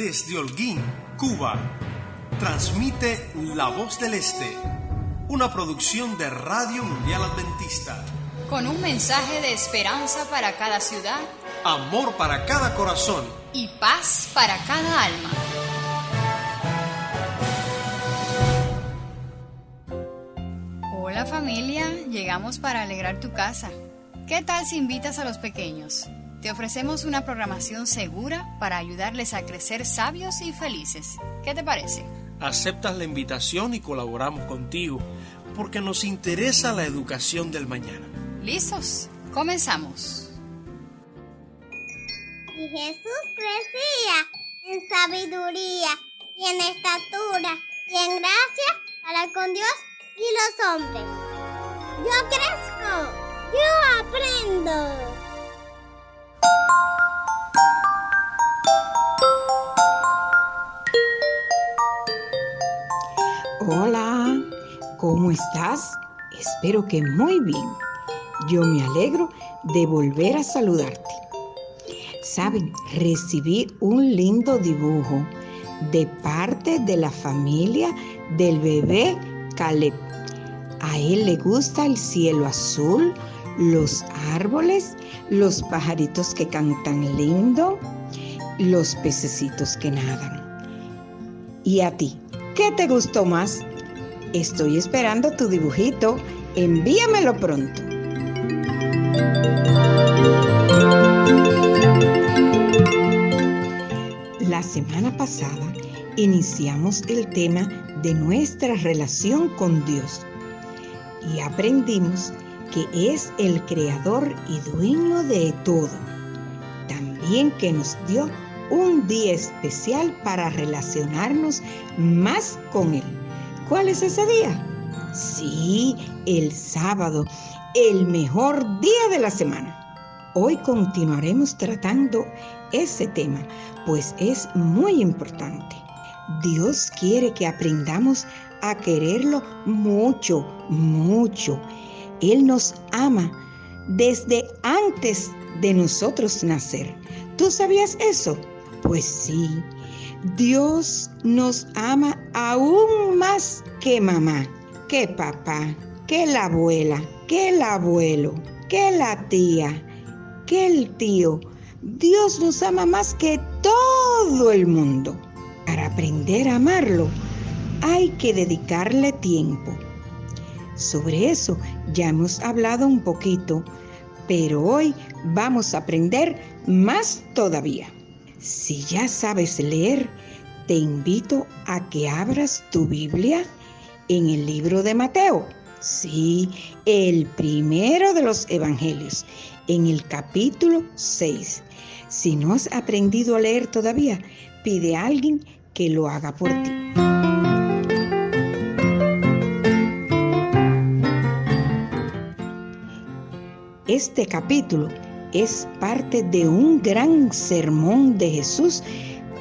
desde Holguín, Cuba. Transmite La Voz del Este, una producción de Radio Mundial Adventista. Con un mensaje de esperanza para cada ciudad, amor para cada corazón y paz para cada alma. Hola familia, llegamos para alegrar tu casa. ¿Qué tal si invitas a los pequeños? Te ofrecemos una programación segura para ayudarles a crecer sabios y felices. ¿Qué te parece? Aceptas la invitación y colaboramos contigo porque nos interesa la educación del mañana. ¿Listos? Comenzamos. Y Jesús crecía en sabiduría y en estatura y en gracia para con Dios y los hombres. Yo crezco, yo aprendo. ¿Cómo estás? Espero que muy bien. Yo me alegro de volver a saludarte. Saben, recibí un lindo dibujo de parte de la familia del bebé Caleb. A él le gusta el cielo azul, los árboles, los pajaritos que cantan lindo, los pececitos que nadan. ¿Y a ti? ¿Qué te gustó más? Estoy esperando tu dibujito. Envíamelo pronto. La semana pasada iniciamos el tema de nuestra relación con Dios y aprendimos que es el creador y dueño de todo. También que nos dio un día especial para relacionarnos más con Él. ¿Cuál es ese día? Sí, el sábado, el mejor día de la semana. Hoy continuaremos tratando ese tema, pues es muy importante. Dios quiere que aprendamos a quererlo mucho, mucho. Él nos ama desde antes de nosotros nacer. ¿Tú sabías eso? Pues sí, Dios nos ama aún más que mamá, que papá, que la abuela, que el abuelo, que la tía, que el tío. Dios nos ama más que todo el mundo. Para aprender a amarlo, hay que dedicarle tiempo. Sobre eso ya hemos hablado un poquito, pero hoy vamos a aprender más todavía. Si ya sabes leer, te invito a que abras tu Biblia en el libro de Mateo. Sí, el primero de los evangelios, en el capítulo 6. Si no has aprendido a leer todavía, pide a alguien que lo haga por ti. Este capítulo es parte de un gran sermón de Jesús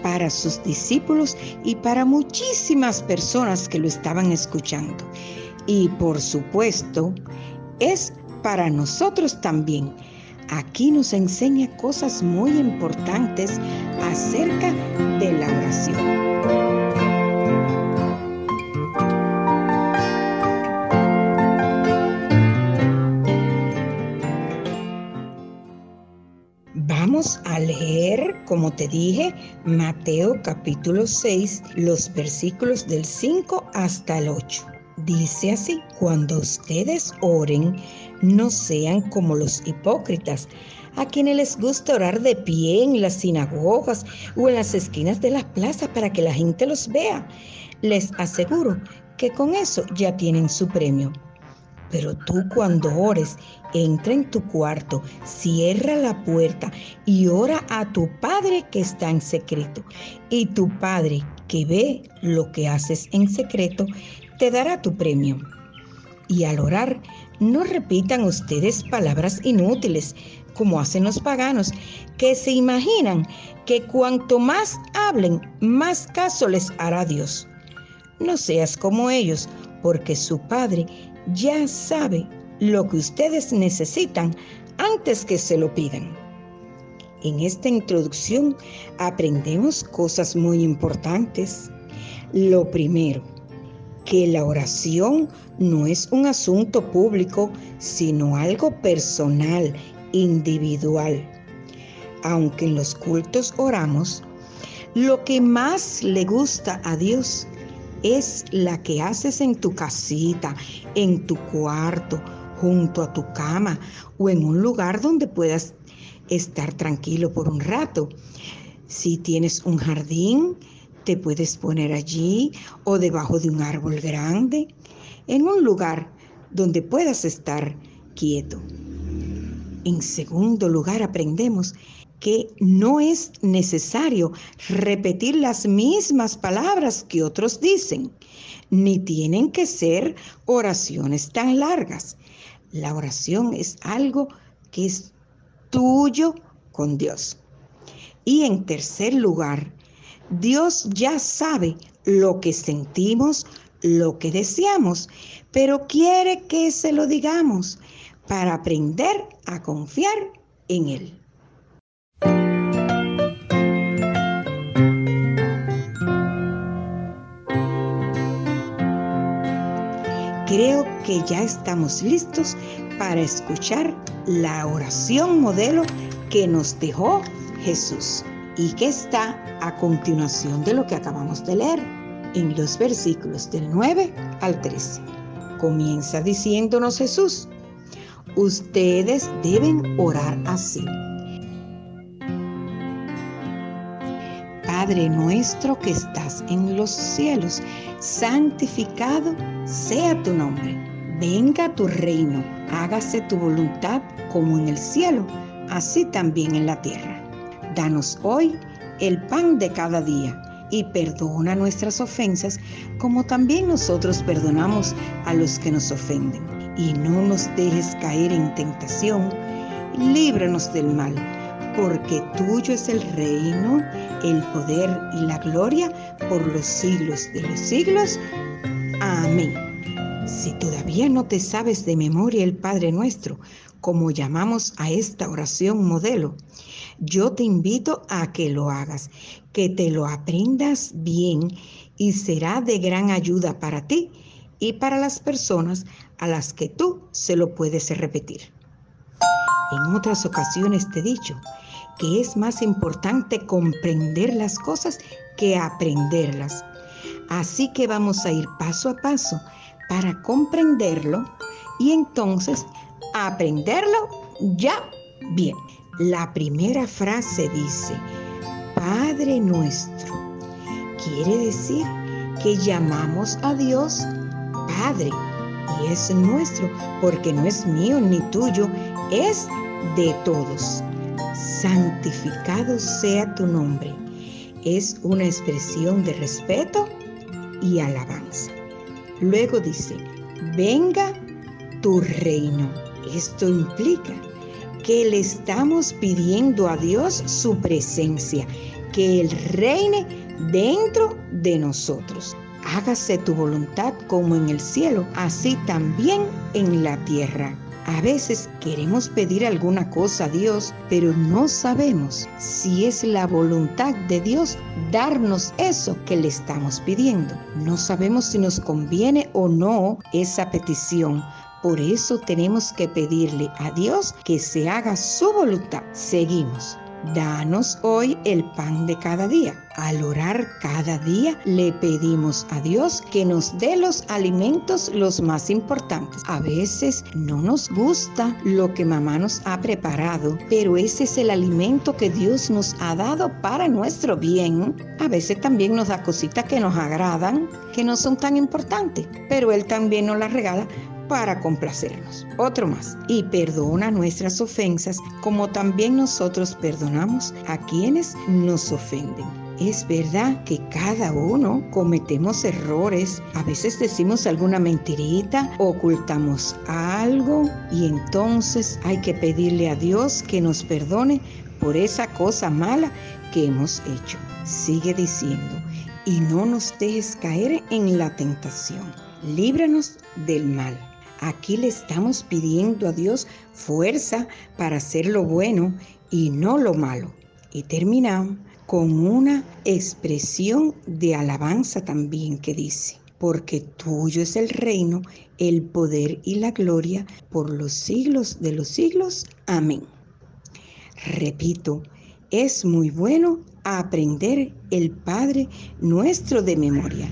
para sus discípulos y para muchísimas personas que lo estaban escuchando. Y por supuesto, es para nosotros también. Aquí nos enseña cosas muy importantes acerca de la oración. A leer, como te dije, Mateo capítulo 6, los versículos del 5 hasta el 8. Dice así, cuando ustedes oren, no sean como los hipócritas, a quienes les gusta orar de pie en las sinagogas o en las esquinas de las plazas para que la gente los vea. Les aseguro que con eso ya tienen su premio. Pero tú cuando ores, entra en tu cuarto, cierra la puerta y ora a tu Padre que está en secreto. Y tu Padre que ve lo que haces en secreto, te dará tu premio. Y al orar, no repitan ustedes palabras inútiles, como hacen los paganos, que se imaginan que cuanto más hablen, más caso les hará Dios. No seas como ellos, porque su Padre ya sabe lo que ustedes necesitan antes que se lo pidan. En esta introducción aprendemos cosas muy importantes. Lo primero, que la oración no es un asunto público, sino algo personal, individual. Aunque en los cultos oramos, lo que más le gusta a Dios es la que haces en tu casita, en tu cuarto, junto a tu cama o en un lugar donde puedas estar tranquilo por un rato. Si tienes un jardín, te puedes poner allí o debajo de un árbol grande, en un lugar donde puedas estar quieto. En segundo lugar, aprendemos que no es necesario repetir las mismas palabras que otros dicen, ni tienen que ser oraciones tan largas. La oración es algo que es tuyo con Dios. Y en tercer lugar, Dios ya sabe lo que sentimos, lo que deseamos, pero quiere que se lo digamos para aprender a confiar en Él. Creo que ya estamos listos para escuchar la oración modelo que nos dejó Jesús y que está a continuación de lo que acabamos de leer en los versículos del 9 al 13. Comienza diciéndonos Jesús, ustedes deben orar así. Padre nuestro que estás en los cielos, santificado sea tu nombre. Venga tu reino, hágase tu voluntad como en el cielo, así también en la tierra. Danos hoy el pan de cada día y perdona nuestras ofensas como también nosotros perdonamos a los que nos ofenden. Y no nos dejes caer en tentación, líbranos del mal, porque tuyo es el reino, el poder y la gloria por los siglos de los siglos. Amén. Si todavía no te sabes de memoria el Padre nuestro, como llamamos a esta oración modelo, yo te invito a que lo hagas, que te lo aprendas bien y será de gran ayuda para ti y para las personas a las que tú se lo puedes repetir. En otras ocasiones te he dicho que es más importante comprender las cosas que aprenderlas. Así que vamos a ir paso a paso para comprenderlo y entonces aprenderlo ya bien. La primera frase dice, Padre nuestro. Quiere decir que llamamos a Dios Padre y es nuestro porque no es mío ni tuyo, es de todos. Santificado sea tu nombre. Es una expresión de respeto y alabanza. Luego dice, venga tu reino. Esto implica que le estamos pidiendo a Dios su presencia, que Él reine dentro de nosotros. Hágase tu voluntad como en el cielo, así también en la tierra. A veces queremos pedir alguna cosa a Dios, pero no sabemos si es la voluntad de Dios darnos eso que le estamos pidiendo. No sabemos si nos conviene o no esa petición. Por eso tenemos que pedirle a Dios que se haga su voluntad. Seguimos. Danos hoy el pan de cada día. Al orar cada día le pedimos a Dios que nos dé los alimentos los más importantes. A veces no nos gusta lo que mamá nos ha preparado, pero ese es el alimento que Dios nos ha dado para nuestro bien. A veces también nos da cositas que nos agradan, que no son tan importantes, pero Él también nos las regala para complacernos. Otro más. Y perdona nuestras ofensas como también nosotros perdonamos a quienes nos ofenden. Es verdad que cada uno cometemos errores, a veces decimos alguna mentirita, ocultamos algo y entonces hay que pedirle a Dios que nos perdone por esa cosa mala que hemos hecho. Sigue diciendo, y no nos dejes caer en la tentación, líbranos del mal. Aquí le estamos pidiendo a Dios fuerza para hacer lo bueno y no lo malo. Y terminamos con una expresión de alabanza también que dice, porque tuyo es el reino, el poder y la gloria por los siglos de los siglos. Amén. Repito, es muy bueno aprender el Padre nuestro de memoria,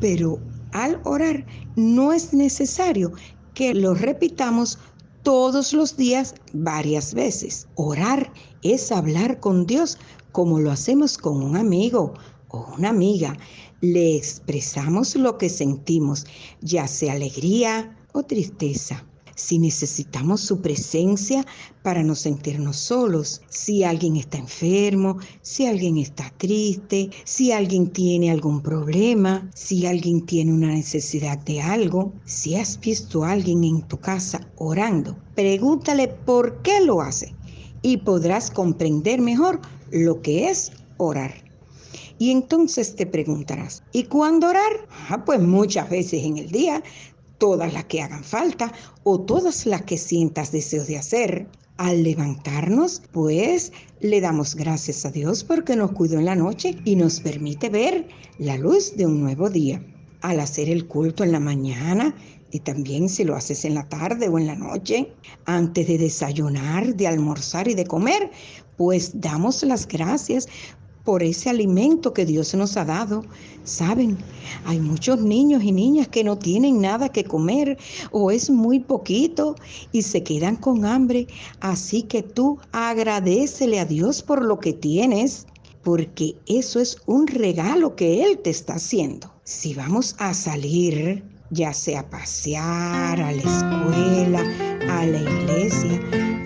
pero al orar no es necesario que lo repitamos todos los días varias veces. Orar es hablar con Dios como lo hacemos con un amigo o una amiga. Le expresamos lo que sentimos, ya sea alegría o tristeza si necesitamos su presencia para no sentirnos solos, si alguien está enfermo, si alguien está triste, si alguien tiene algún problema, si alguien tiene una necesidad de algo, si has visto a alguien en tu casa orando, pregúntale por qué lo hace y podrás comprender mejor lo que es orar. Y entonces te preguntarás, ¿y cuándo orar? Ah, pues muchas veces en el día, todas las que hagan falta o todas las que sientas deseos de hacer. Al levantarnos, pues le damos gracias a Dios porque nos cuidó en la noche y nos permite ver la luz de un nuevo día. Al hacer el culto en la mañana, y también si lo haces en la tarde o en la noche, antes de desayunar, de almorzar y de comer, pues damos las gracias por ese alimento que Dios nos ha dado. Saben, hay muchos niños y niñas que no tienen nada que comer o es muy poquito y se quedan con hambre. Así que tú agradecele a Dios por lo que tienes, porque eso es un regalo que Él te está haciendo. Si vamos a salir, ya sea a pasear, a la escuela, a la iglesia,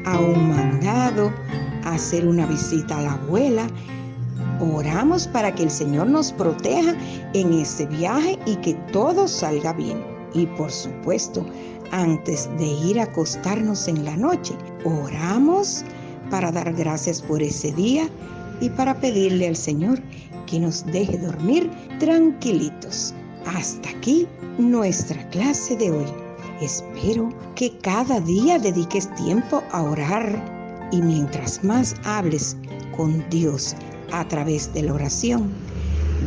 a un mandado, a hacer una visita a la abuela, Oramos para que el Señor nos proteja en ese viaje y que todo salga bien. Y por supuesto, antes de ir a acostarnos en la noche, oramos para dar gracias por ese día y para pedirle al Señor que nos deje dormir tranquilitos. Hasta aquí nuestra clase de hoy. Espero que cada día dediques tiempo a orar y mientras más hables con Dios a través de la oración,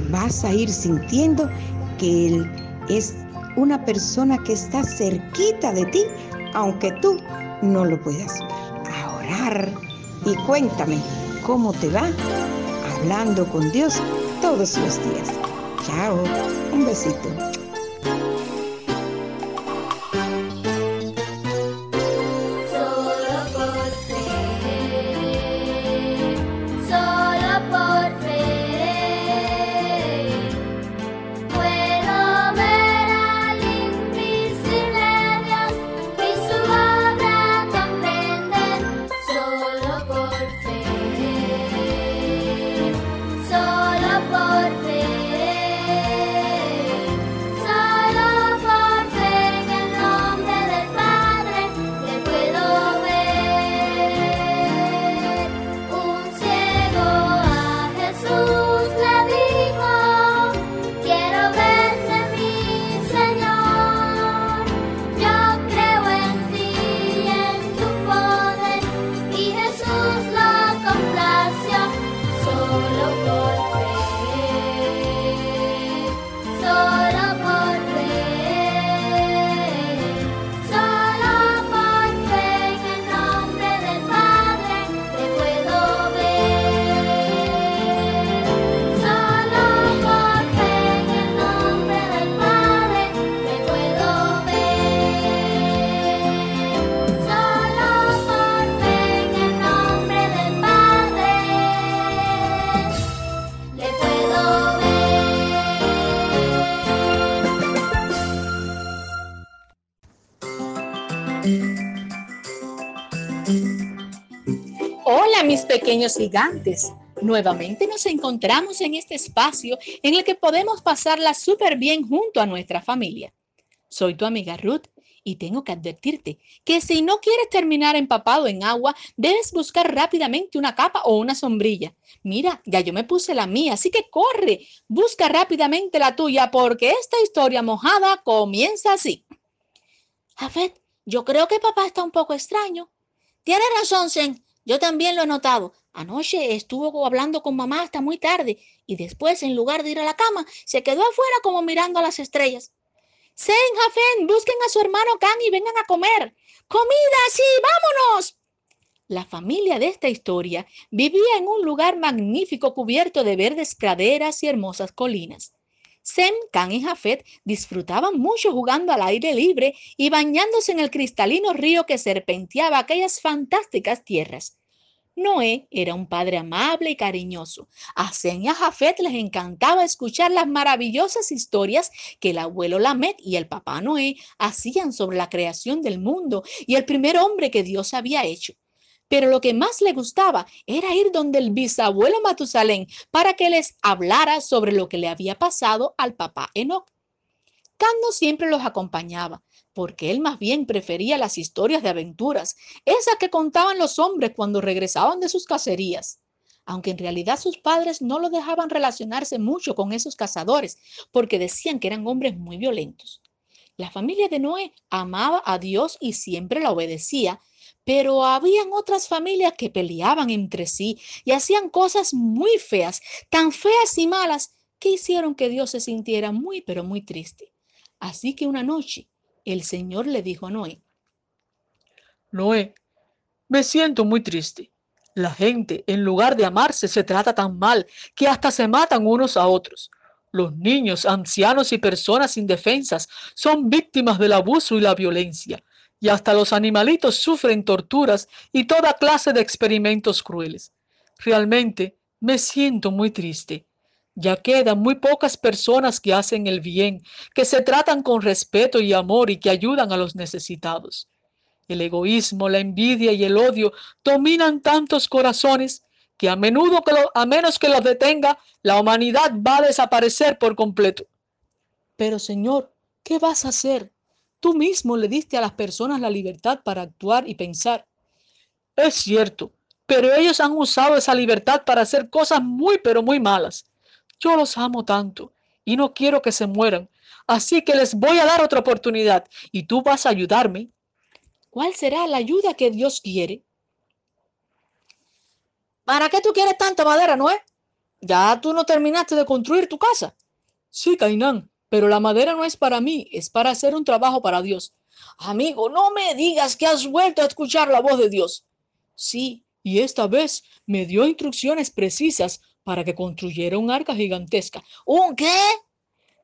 vas a ir sintiendo que Él es una persona que está cerquita de ti, aunque tú no lo puedas. A orar y cuéntame cómo te va hablando con Dios todos los días. Chao, un besito. Pequeños gigantes. Nuevamente nos encontramos en este espacio en el que podemos pasarla súper bien junto a nuestra familia. Soy tu amiga Ruth y tengo que advertirte que si no quieres terminar empapado en agua, debes buscar rápidamente una capa o una sombrilla. Mira, ya yo me puse la mía, así que corre, busca rápidamente la tuya porque esta historia mojada comienza así. Jafet, yo creo que papá está un poco extraño. Tienes razón, Sen. Yo también lo he notado. Anoche estuvo hablando con mamá hasta muy tarde y después, en lugar de ir a la cama, se quedó afuera como mirando a las estrellas. Sen, Jafen, busquen a su hermano Can y vengan a comer. ¡Comida, sí! ¡Vámonos! La familia de esta historia vivía en un lugar magnífico cubierto de verdes praderas y hermosas colinas. Sem, Can y Jafet disfrutaban mucho jugando al aire libre y bañándose en el cristalino río que serpenteaba aquellas fantásticas tierras. Noé era un padre amable y cariñoso. A Sem y a Jafet les encantaba escuchar las maravillosas historias que el abuelo Lamet y el papá Noé hacían sobre la creación del mundo y el primer hombre que Dios había hecho pero lo que más le gustaba era ir donde el bisabuelo Matusalén para que les hablara sobre lo que le había pasado al papá Enoch. Cando siempre los acompañaba, porque él más bien prefería las historias de aventuras, esas que contaban los hombres cuando regresaban de sus cacerías. Aunque en realidad sus padres no lo dejaban relacionarse mucho con esos cazadores, porque decían que eran hombres muy violentos. La familia de Noé amaba a Dios y siempre la obedecía, pero habían otras familias que peleaban entre sí y hacían cosas muy feas, tan feas y malas, que hicieron que Dios se sintiera muy, pero muy triste. Así que una noche el Señor le dijo a Noé, Noé, me siento muy triste. La gente, en lugar de amarse, se trata tan mal que hasta se matan unos a otros. Los niños, ancianos y personas indefensas son víctimas del abuso y la violencia y hasta los animalitos sufren torturas y toda clase de experimentos crueles. Realmente me siento muy triste. Ya quedan muy pocas personas que hacen el bien, que se tratan con respeto y amor y que ayudan a los necesitados. El egoísmo, la envidia y el odio dominan tantos corazones que a menudo que a menos que los detenga, la humanidad va a desaparecer por completo. Pero Señor, ¿qué vas a hacer? Tú mismo le diste a las personas la libertad para actuar y pensar. Es cierto, pero ellos han usado esa libertad para hacer cosas muy, pero muy malas. Yo los amo tanto y no quiero que se mueran, así que les voy a dar otra oportunidad y tú vas a ayudarme. ¿Cuál será la ayuda que Dios quiere? ¿Para qué tú quieres tanta madera, Noé? ¿Ya tú no terminaste de construir tu casa? Sí, Cainán, pero la madera no es para mí, es para hacer un trabajo para Dios. Amigo, no me digas que has vuelto a escuchar la voz de Dios. Sí, y esta vez me dio instrucciones precisas para que construyera un arca gigantesca. ¿Un qué?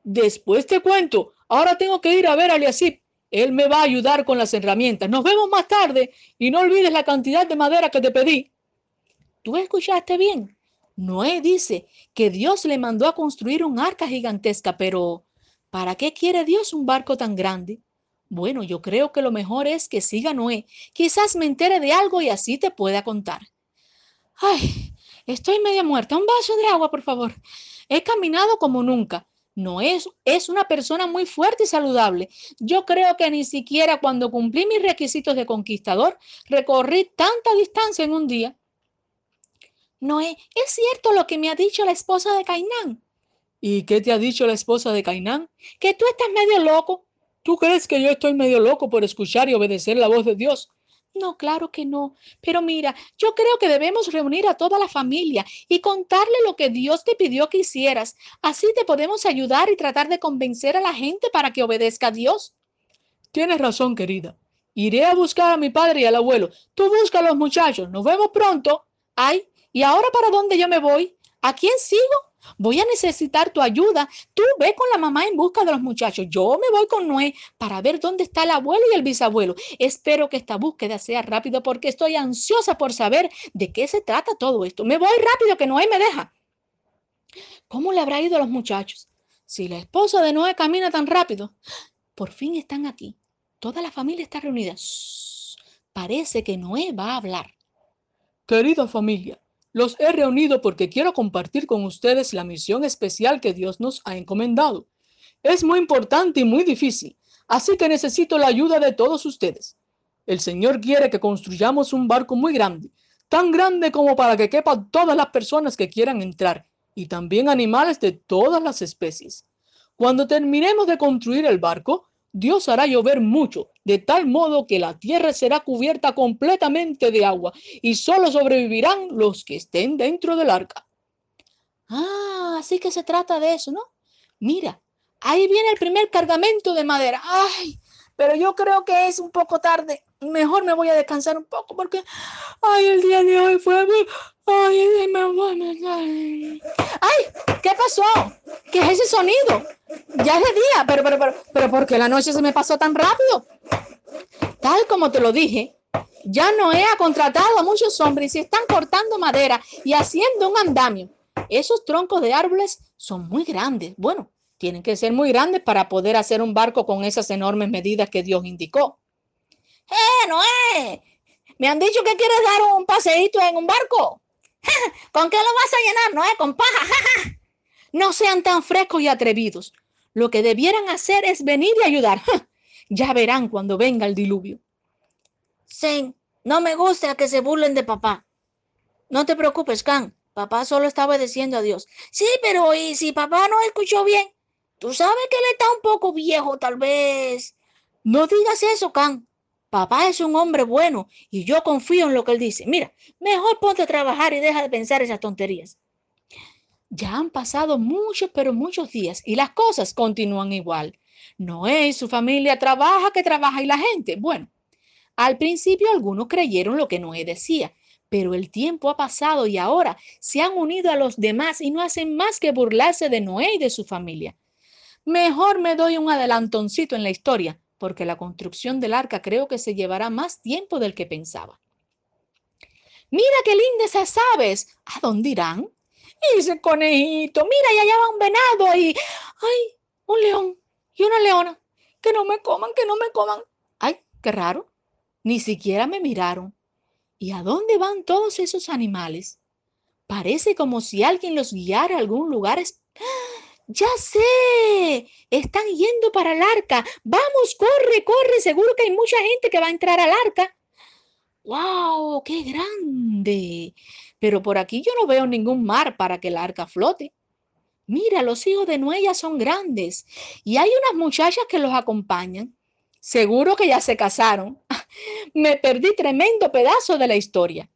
Después te cuento. Ahora tengo que ir a ver a Eliasib. Él me va a ayudar con las herramientas. Nos vemos más tarde y no olvides la cantidad de madera que te pedí. ¿Tú escuchaste bien? Noé dice que Dios le mandó a construir un arca gigantesca, pero ¿Para qué quiere Dios un barco tan grande? Bueno, yo creo que lo mejor es que siga Noé. Quizás me entere de algo y así te pueda contar. Ay, estoy media muerta. Un vaso de agua, por favor. He caminado como nunca. Noé es, es una persona muy fuerte y saludable. Yo creo que ni siquiera cuando cumplí mis requisitos de conquistador recorrí tanta distancia en un día. Noé, ¿es cierto lo que me ha dicho la esposa de Cainán? ¿Y qué te ha dicho la esposa de Cainán? Que tú estás medio loco. ¿Tú crees que yo estoy medio loco por escuchar y obedecer la voz de Dios? No, claro que no. Pero mira, yo creo que debemos reunir a toda la familia y contarle lo que Dios te pidió que hicieras. Así te podemos ayudar y tratar de convencer a la gente para que obedezca a Dios. Tienes razón, querida. Iré a buscar a mi padre y al abuelo. Tú busca a los muchachos. Nos vemos pronto. Ay, ¿y ahora para dónde yo me voy? ¿A quién sigo? Voy a necesitar tu ayuda. Tú ve con la mamá en busca de los muchachos. Yo me voy con Noé para ver dónde está el abuelo y el bisabuelo. Espero que esta búsqueda sea rápido porque estoy ansiosa por saber de qué se trata todo esto. Me voy rápido que Noé me deja. ¿Cómo le habrá ido a los muchachos? Si la esposa de Noé camina tan rápido. Por fin están aquí. Toda la familia está reunida. Parece que Noé va a hablar. Querida familia, los he reunido porque quiero compartir con ustedes la misión especial que Dios nos ha encomendado. Es muy importante y muy difícil, así que necesito la ayuda de todos ustedes. El Señor quiere que construyamos un barco muy grande, tan grande como para que quepan todas las personas que quieran entrar y también animales de todas las especies. Cuando terminemos de construir el barco, Dios hará llover mucho, de tal modo que la tierra será cubierta completamente de agua y solo sobrevivirán los que estén dentro del arca. Ah, así que se trata de eso, ¿no? Mira, ahí viene el primer cargamento de madera. Ay, pero yo creo que es un poco tarde. Mejor me voy a descansar un poco porque, ay, el día de hoy fue... Ay, me voy Ay, ¿qué pasó? ¿Qué es ese sonido? Ya es de día, pero, pero, pero, pero, ¿por qué la noche se me pasó tan rápido? Tal como te lo dije, ya Noé ha contratado a muchos hombres y están cortando madera y haciendo un andamio. Esos troncos de árboles son muy grandes. Bueno, tienen que ser muy grandes para poder hacer un barco con esas enormes medidas que Dios indicó. ¡Eh, Noé! Me han dicho que quieres dar un paseíto en un barco. ¿Con qué lo vas a llenar, Noé? Con paja. no sean tan frescos y atrevidos. Lo que debieran hacer es venir y ayudar. ya verán cuando venga el diluvio. Sí, no me gusta que se burlen de papá. No te preocupes, Can. Papá solo está obedeciendo a Dios. Sí, pero ¿y si papá no escuchó bien? Tú sabes que él está un poco viejo, tal vez. No digas eso, Can. Papá es un hombre bueno y yo confío en lo que él dice. Mira, mejor ponte a trabajar y deja de pensar esas tonterías. Ya han pasado muchos, pero muchos días y las cosas continúan igual. Noé y su familia trabaja que trabaja y la gente. Bueno, al principio algunos creyeron lo que Noé decía, pero el tiempo ha pasado y ahora se han unido a los demás y no hacen más que burlarse de Noé y de su familia. Mejor me doy un adelantoncito en la historia porque la construcción del arca creo que se llevará más tiempo del que pensaba. Mira qué lindas esas aves. ¿A dónde irán? Y ese conejito, mira, y allá va un venado y, ay, un león y una leona. Que no me coman, que no me coman. Ay, qué raro. Ni siquiera me miraron. ¿Y a dónde van todos esos animales? Parece como si alguien los guiara a algún lugar. Ya sé, están yendo para el arca. Vamos, corre, corre. Seguro que hay mucha gente que va a entrar al arca. ¡Wow! ¡Qué grande! Pero por aquí yo no veo ningún mar para que el arca flote. Mira, los hijos de ya son grandes y hay unas muchachas que los acompañan. Seguro que ya se casaron. Me perdí tremendo pedazo de la historia.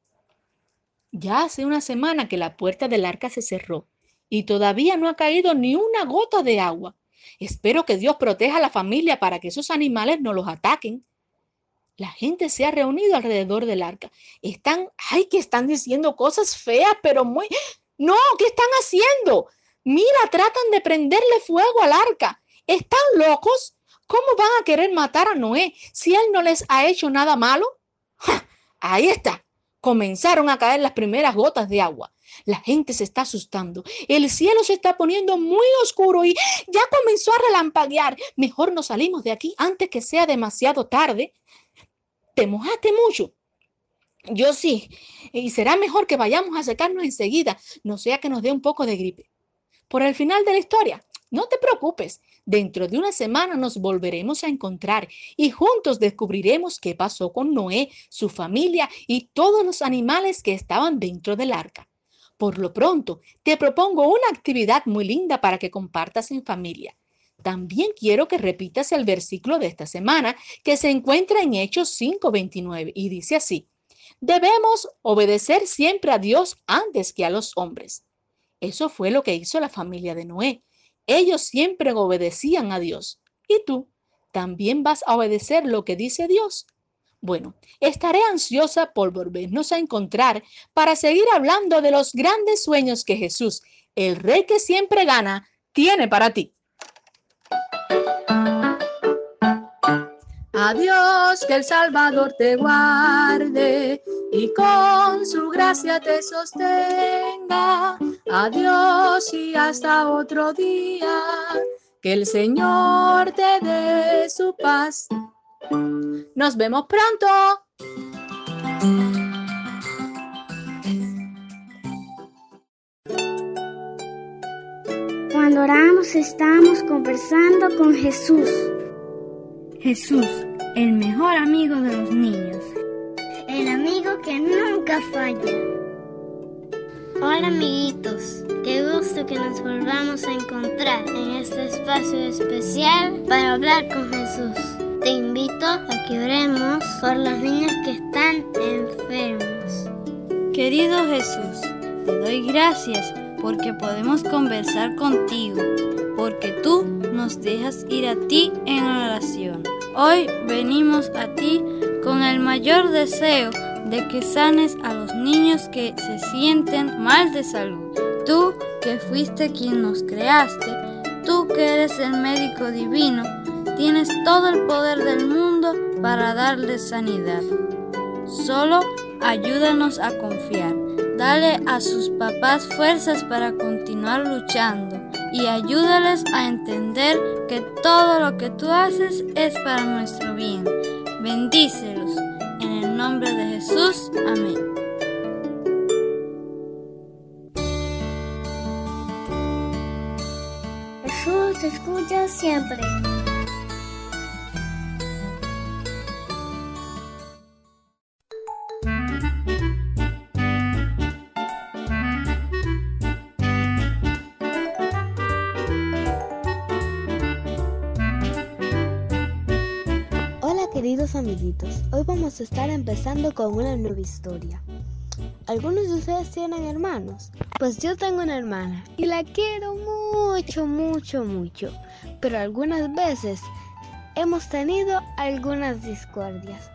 Ya hace una semana que la puerta del arca se cerró y todavía no ha caído ni una gota de agua. Espero que Dios proteja a la familia para que esos animales no los ataquen. La gente se ha reunido alrededor del arca. Están, ay, que están diciendo cosas feas, pero muy... No, ¿qué están haciendo? Mira, tratan de prenderle fuego al arca. ¿Están locos? ¿Cómo van a querer matar a Noé si él no les ha hecho nada malo? Ahí está. Comenzaron a caer las primeras gotas de agua. La gente se está asustando. El cielo se está poniendo muy oscuro y ya comenzó a relampaguear. Mejor nos salimos de aquí antes que sea demasiado tarde. ¿Te mojaste mucho? Yo sí. Y será mejor que vayamos a secarnos enseguida, no sea que nos dé un poco de gripe. Por el final de la historia, no te preocupes. Dentro de una semana nos volveremos a encontrar y juntos descubriremos qué pasó con Noé, su familia y todos los animales que estaban dentro del arca. Por lo pronto, te propongo una actividad muy linda para que compartas en familia. También quiero que repitas el versículo de esta semana que se encuentra en Hechos 5:29 y dice así, debemos obedecer siempre a Dios antes que a los hombres. Eso fue lo que hizo la familia de Noé. Ellos siempre obedecían a Dios. ¿Y tú? ¿También vas a obedecer lo que dice Dios? Bueno, estaré ansiosa por volvernos a encontrar para seguir hablando de los grandes sueños que Jesús, el Rey que siempre gana, tiene para ti. Adiós, que el Salvador te guarde y con su gracia te sostenga. Adiós y hasta otro día, que el Señor te dé su paz nos vemos pronto. Cuando oramos estamos conversando con Jesús. Jesús, el mejor amigo de los niños. El amigo que nunca falla. Hola amiguitos, qué gusto que nos volvamos a encontrar en este espacio especial para hablar con Jesús. Te invito a que oremos por los niños que están enfermos. Querido Jesús, te doy gracias porque podemos conversar contigo, porque tú nos dejas ir a ti en oración. Hoy venimos a ti con el mayor deseo de que sanes a los niños que se sienten mal de salud. Tú que fuiste quien nos creaste, tú que eres el médico divino, tienes todo el poder del mundo para darles sanidad. Solo ayúdanos a confiar. Dale a sus papás fuerzas para continuar luchando y ayúdales a entender que todo lo que tú haces es para nuestro bien. Bendícelos. En el nombre de Jesús. Amén. Jesús te escucha siempre. Vamos a estar empezando con una nueva historia. ¿Algunos de ustedes tienen hermanos? Pues yo tengo una hermana y la quiero mucho, mucho, mucho. Pero algunas veces hemos tenido algunas discordias.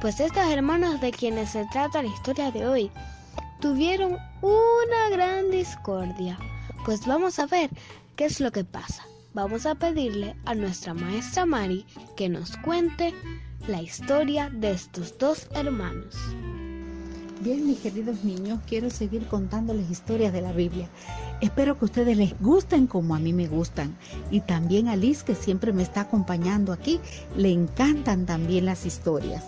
Pues estos hermanos de quienes se trata la historia de hoy tuvieron una gran discordia. Pues vamos a ver qué es lo que pasa. Vamos a pedirle a nuestra maestra Mari que nos cuente la historia de estos dos hermanos. Bien, mis queridos niños, quiero seguir contándoles historias de la Biblia. Espero que ustedes les gusten como a mí me gustan. Y también a Liz, que siempre me está acompañando aquí, le encantan también las historias.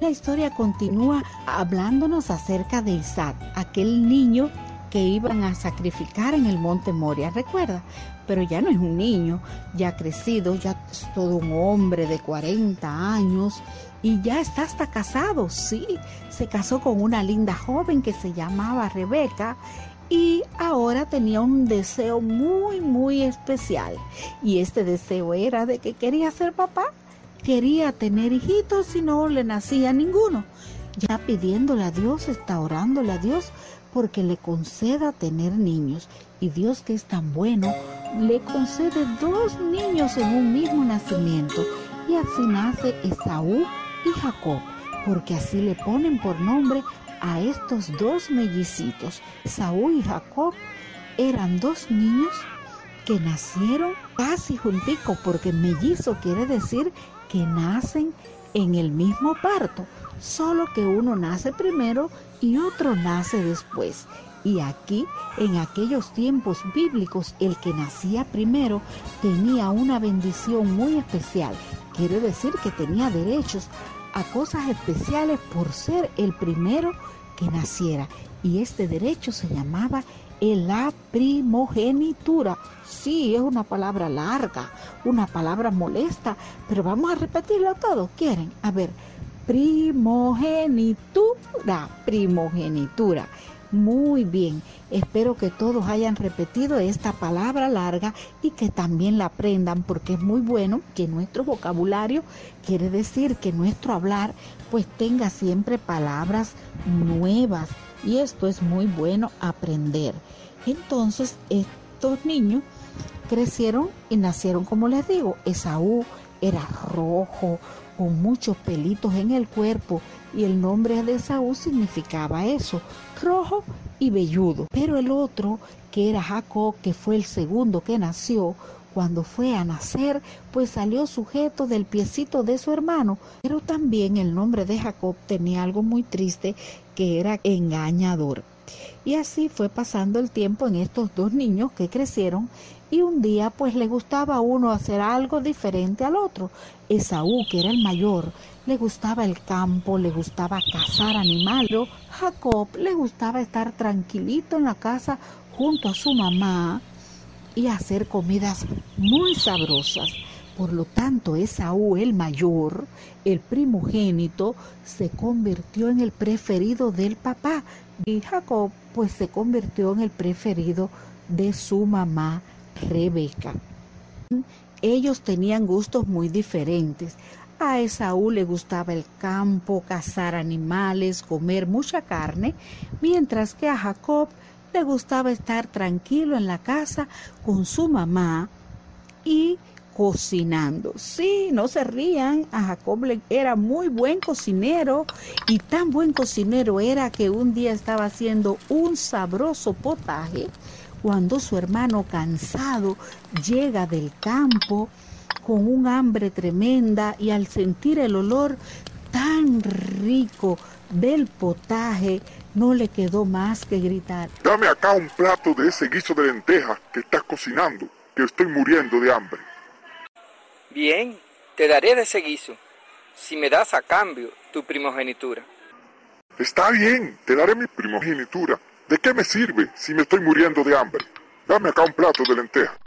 La historia continúa hablándonos acerca de Isaac, aquel niño que iban a sacrificar en el monte Moria, recuerda, pero ya no es un niño, ya crecido, ya es todo un hombre de 40 años y ya está hasta casado, sí, se casó con una linda joven que se llamaba Rebeca y ahora tenía un deseo muy, muy especial. Y este deseo era de que quería ser papá, quería tener hijitos y no le nacía ninguno. Ya pidiéndole a Dios, está orándole a Dios porque le conceda tener niños. Y Dios que es tan bueno, le concede dos niños en un mismo nacimiento. Y así nace Esaú y Jacob, porque así le ponen por nombre a estos dos mellicitos. Esaú y Jacob eran dos niños que nacieron casi junticos, porque mellizo quiere decir que nacen en el mismo parto, solo que uno nace primero y otro nace después. Y aquí, en aquellos tiempos bíblicos, el que nacía primero tenía una bendición muy especial. Quiere decir que tenía derechos a cosas especiales por ser el primero que naciera. Y este derecho se llamaba la primogenitura. Sí, es una palabra larga, una palabra molesta, pero vamos a repetirlo todo. ¿Quieren? A ver, primogenitura, primogenitura. Muy bien, espero que todos hayan repetido esta palabra larga y que también la aprendan porque es muy bueno que nuestro vocabulario quiere decir que nuestro hablar pues tenga siempre palabras nuevas y esto es muy bueno aprender. Entonces estos niños crecieron y nacieron como les digo, Esaú era rojo, con muchos pelitos en el cuerpo y el nombre de Esaú significaba eso, rojo y velludo. Pero el otro, que era Jacob, que fue el segundo que nació, cuando fue a nacer, pues salió sujeto del piecito de su hermano. Pero también el nombre de Jacob tenía algo muy triste, que era engañador. Y así fue pasando el tiempo en estos dos niños que crecieron y un día pues le gustaba a uno hacer algo diferente al otro. Esaú, que era el mayor, le gustaba el campo, le gustaba cazar animales. Jacob le gustaba estar tranquilito en la casa junto a su mamá y hacer comidas muy sabrosas. Por lo tanto, Esaú el mayor, el primogénito, se convirtió en el preferido del papá y Jacob pues se convirtió en el preferido de su mamá Rebeca. Ellos tenían gustos muy diferentes. A Esaú le gustaba el campo, cazar animales, comer mucha carne, mientras que a Jacob le gustaba estar tranquilo en la casa con su mamá y cocinando. Sí, no se rían, a Jacob era muy buen cocinero y tan buen cocinero era que un día estaba haciendo un sabroso potaje cuando su hermano cansado llega del campo con un hambre tremenda y al sentir el olor tan rico del potaje, no le quedó más que gritar. Dame acá un plato de ese guiso de lentejas que estás cocinando, que estoy muriendo de hambre. Bien, te daré de ese guiso, si me das a cambio tu primogenitura. Está bien, te daré mi primogenitura. ¿De qué me sirve si me estoy muriendo de hambre? Dame acá un plato de lentejas.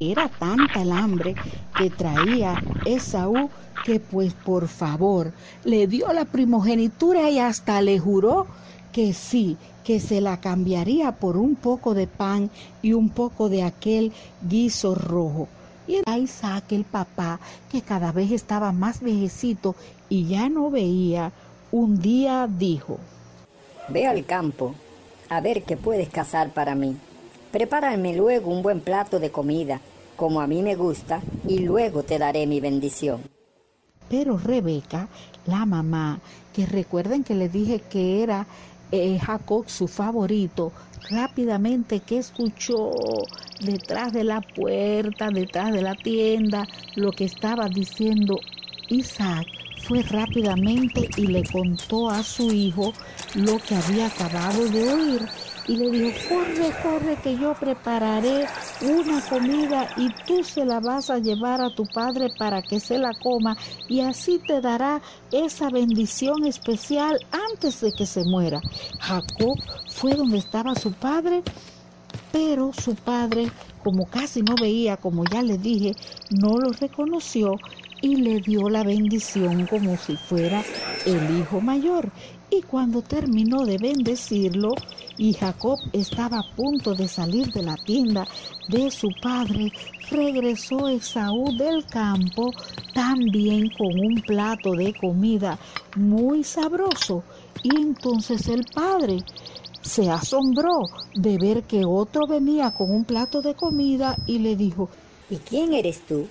Era tanta el hambre que traía Esaú que pues por favor le dio la primogenitura y hasta le juró que sí, que se la cambiaría por un poco de pan y un poco de aquel guiso rojo. Y era Isaac el papá, que cada vez estaba más viejecito y ya no veía, un día dijo, Ve al campo a ver qué puedes cazar para mí. Prepárame luego un buen plato de comida, como a mí me gusta, y luego te daré mi bendición. Pero Rebeca, la mamá, que recuerden que le dije que era eh, Jacob su favorito, rápidamente que escuchó detrás de la puerta, detrás de la tienda, lo que estaba diciendo Isaac, fue rápidamente y le contó a su hijo lo que había acabado de oír y le dijo, corre, corre, que yo prepararé una comida y tú se la vas a llevar a tu padre para que se la coma y así te dará esa bendición especial antes de que se muera. Jacob fue donde estaba su padre, pero su padre, como casi no veía, como ya le dije, no lo reconoció y le dio la bendición como si fuera el hijo mayor. Y cuando terminó de bendecirlo y Jacob estaba a punto de salir de la tienda de su padre, regresó Esaú del campo también con un plato de comida muy sabroso. Y entonces el padre se asombró de ver que otro venía con un plato de comida y le dijo, ¿Y quién eres tú?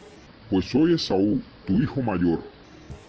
Pues soy Esaú, tu hijo mayor.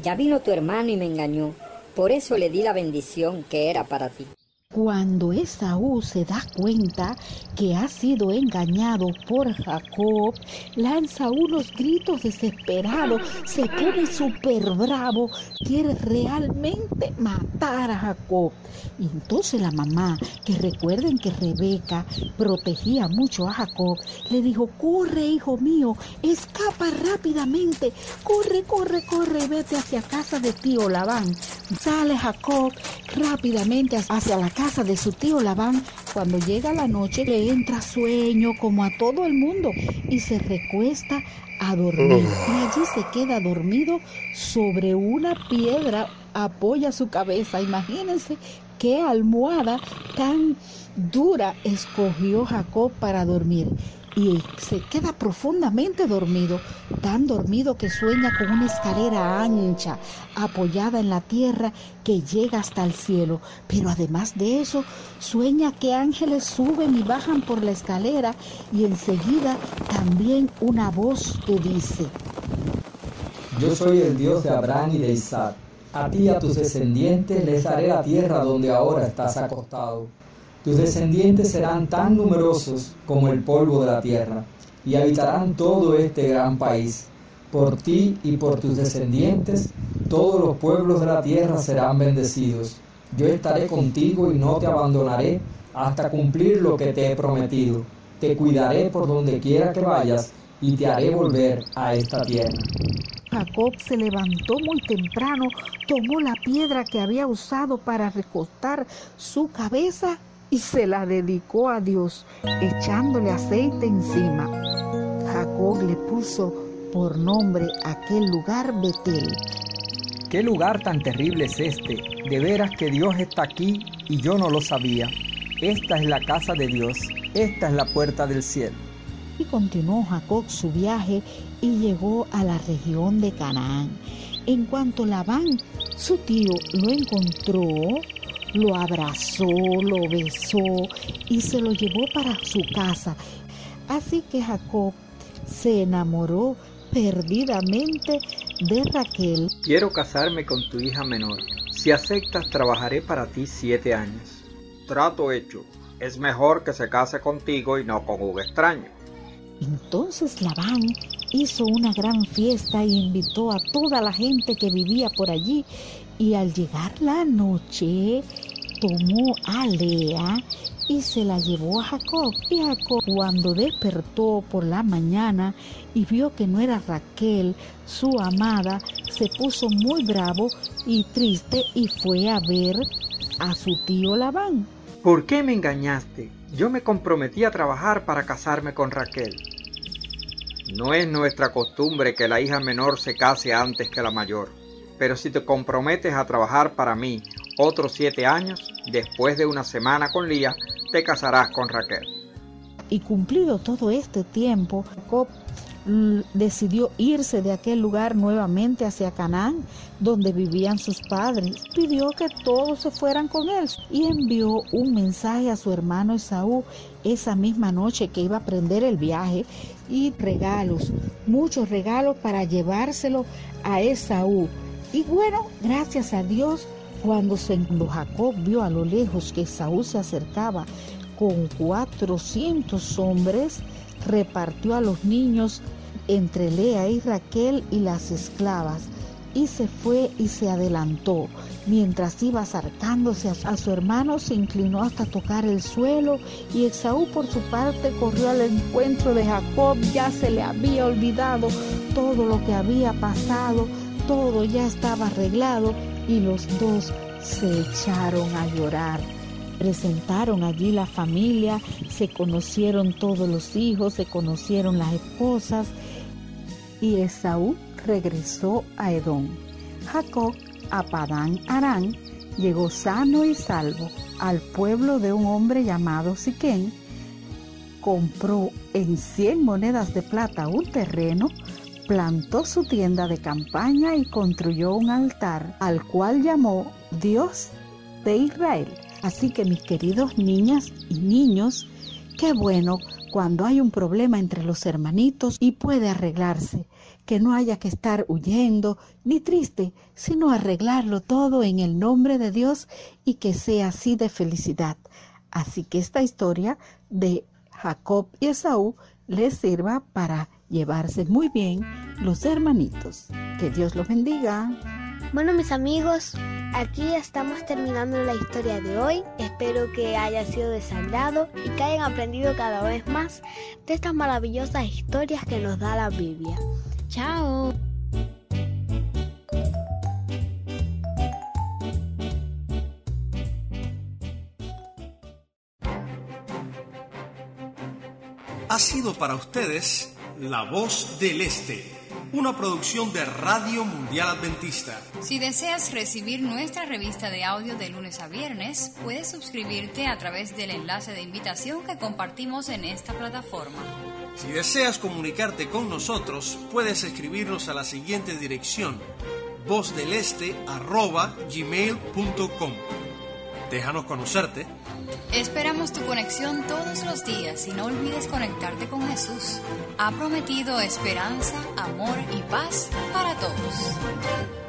Ya vino tu hermano y me engañó. Por eso le di la bendición que era para ti. Cuando Esaú se da cuenta que ha sido engañado por Jacob, lanza unos gritos desesperados, se pone súper bravo, quiere realmente matar a Jacob. Y entonces la mamá, que recuerden que Rebeca protegía mucho a Jacob, le dijo, corre hijo mío, escapa rápidamente, corre, corre, corre vete hacia casa de tío Labán. Sale Jacob rápidamente hacia la casa de su tío Labán. Cuando llega la noche le entra sueño como a todo el mundo y se recuesta a dormir. Y allí se queda dormido sobre una piedra, apoya su cabeza. Imagínense qué almohada tan dura escogió Jacob para dormir y se queda profundamente dormido, tan dormido que sueña con una escalera ancha apoyada en la tierra que llega hasta el cielo. Pero además de eso, sueña que ángeles suben y bajan por la escalera y enseguida también una voz que dice, Yo soy el Dios de Abraham y de Isaac. A ti y a tus descendientes les daré la tierra donde ahora estás acostado tus descendientes serán tan numerosos como el polvo de la tierra, y habitarán todo este gran país. Por ti y por tus descendientes, todos los pueblos de la tierra serán bendecidos. Yo estaré contigo y no te abandonaré hasta cumplir lo que te he prometido. Te cuidaré por donde quiera que vayas y te haré volver a esta tierra. Jacob se levantó muy temprano, tomó la piedra que había usado para recostar su cabeza y se la dedicó a Dios, echándole aceite encima. Jacob le puso por nombre aquel lugar Betel. ¿Qué lugar tan terrible es este? De veras que Dios está aquí y yo no lo sabía. Esta es la casa de Dios, esta es la puerta del cielo. Y continuó Jacob su viaje y llegó a la región de Canaán. En cuanto Labán, su tío, lo encontró, lo abrazó, lo besó y se lo llevó para su casa. Así que Jacob se enamoró perdidamente de Raquel. Quiero casarme con tu hija menor. Si aceptas, trabajaré para ti siete años. Trato hecho. Es mejor que se case contigo y no con un extraño. Entonces Labán hizo una gran fiesta y invitó a toda la gente que vivía por allí. Y al llegar la noche, tomó a Lea y se la llevó a Jacob. Y Jacob cuando despertó por la mañana y vio que no era Raquel, su amada, se puso muy bravo y triste y fue a ver a su tío Labán. ¿Por qué me engañaste? Yo me comprometí a trabajar para casarme con Raquel. No es nuestra costumbre que la hija menor se case antes que la mayor, pero si te comprometes a trabajar para mí otros siete años, después de una semana con Lía, te casarás con Raquel. Y cumplido todo este tiempo, Jacob decidió irse de aquel lugar nuevamente hacia Canaán, donde vivían sus padres. Pidió que todos se fueran con él y envió un mensaje a su hermano Esaú esa misma noche que iba a prender el viaje y regalos, muchos regalos para llevárselo a Esaú. Y bueno, gracias a Dios, cuando, Jacob vio a lo lejos que Esaú se acercaba con 400 hombres, repartió a los niños entre Lea y Raquel y las esclavas, y se fue y se adelantó. Mientras iba acercándose a, su hermano, se inclinó hasta tocar el suelo, y Esaú por su parte corrió al encuentro de Jacob. Ya se le había olvidado todo lo que había pasado, todo ya estaba arreglado, y los dos se echaron a llorar presentaron allí la familia, se conocieron todos los hijos, se conocieron las esposas y Esaú regresó a Edom. Jacob a Padán Arán llegó sano y salvo al pueblo de un hombre llamado Siquén, compró en 100 monedas de plata un terreno, plantó su tienda de campaña y construyó un altar al cual llamó Dios de Israel. Así que mis queridos niñas y niños, qué bueno cuando hay un problema entre los hermanitos y puede arreglarse, que no haya que estar huyendo ni triste, sino arreglarlo todo en el nombre de Dios y que sea así de felicidad. Así que esta historia de Jacob y Esaú les sirva para llevarse muy bien los hermanitos. Que Dios los bendiga. Bueno, mis amigos, aquí estamos terminando la historia de hoy. Espero que haya sido de y que hayan aprendido cada vez más de estas maravillosas historias que nos da la Biblia. ¡Chao! Ha sido para ustedes La Voz del Este una producción de Radio Mundial Adventista. Si deseas recibir nuestra revista de audio de lunes a viernes, puedes suscribirte a través del enlace de invitación que compartimos en esta plataforma. Si deseas comunicarte con nosotros, puedes escribirnos a la siguiente dirección: vozdeleste@gmail.com. Déjanos conocerte Esperamos tu conexión todos los días y no olvides conectarte con Jesús. Ha prometido esperanza, amor y paz para todos.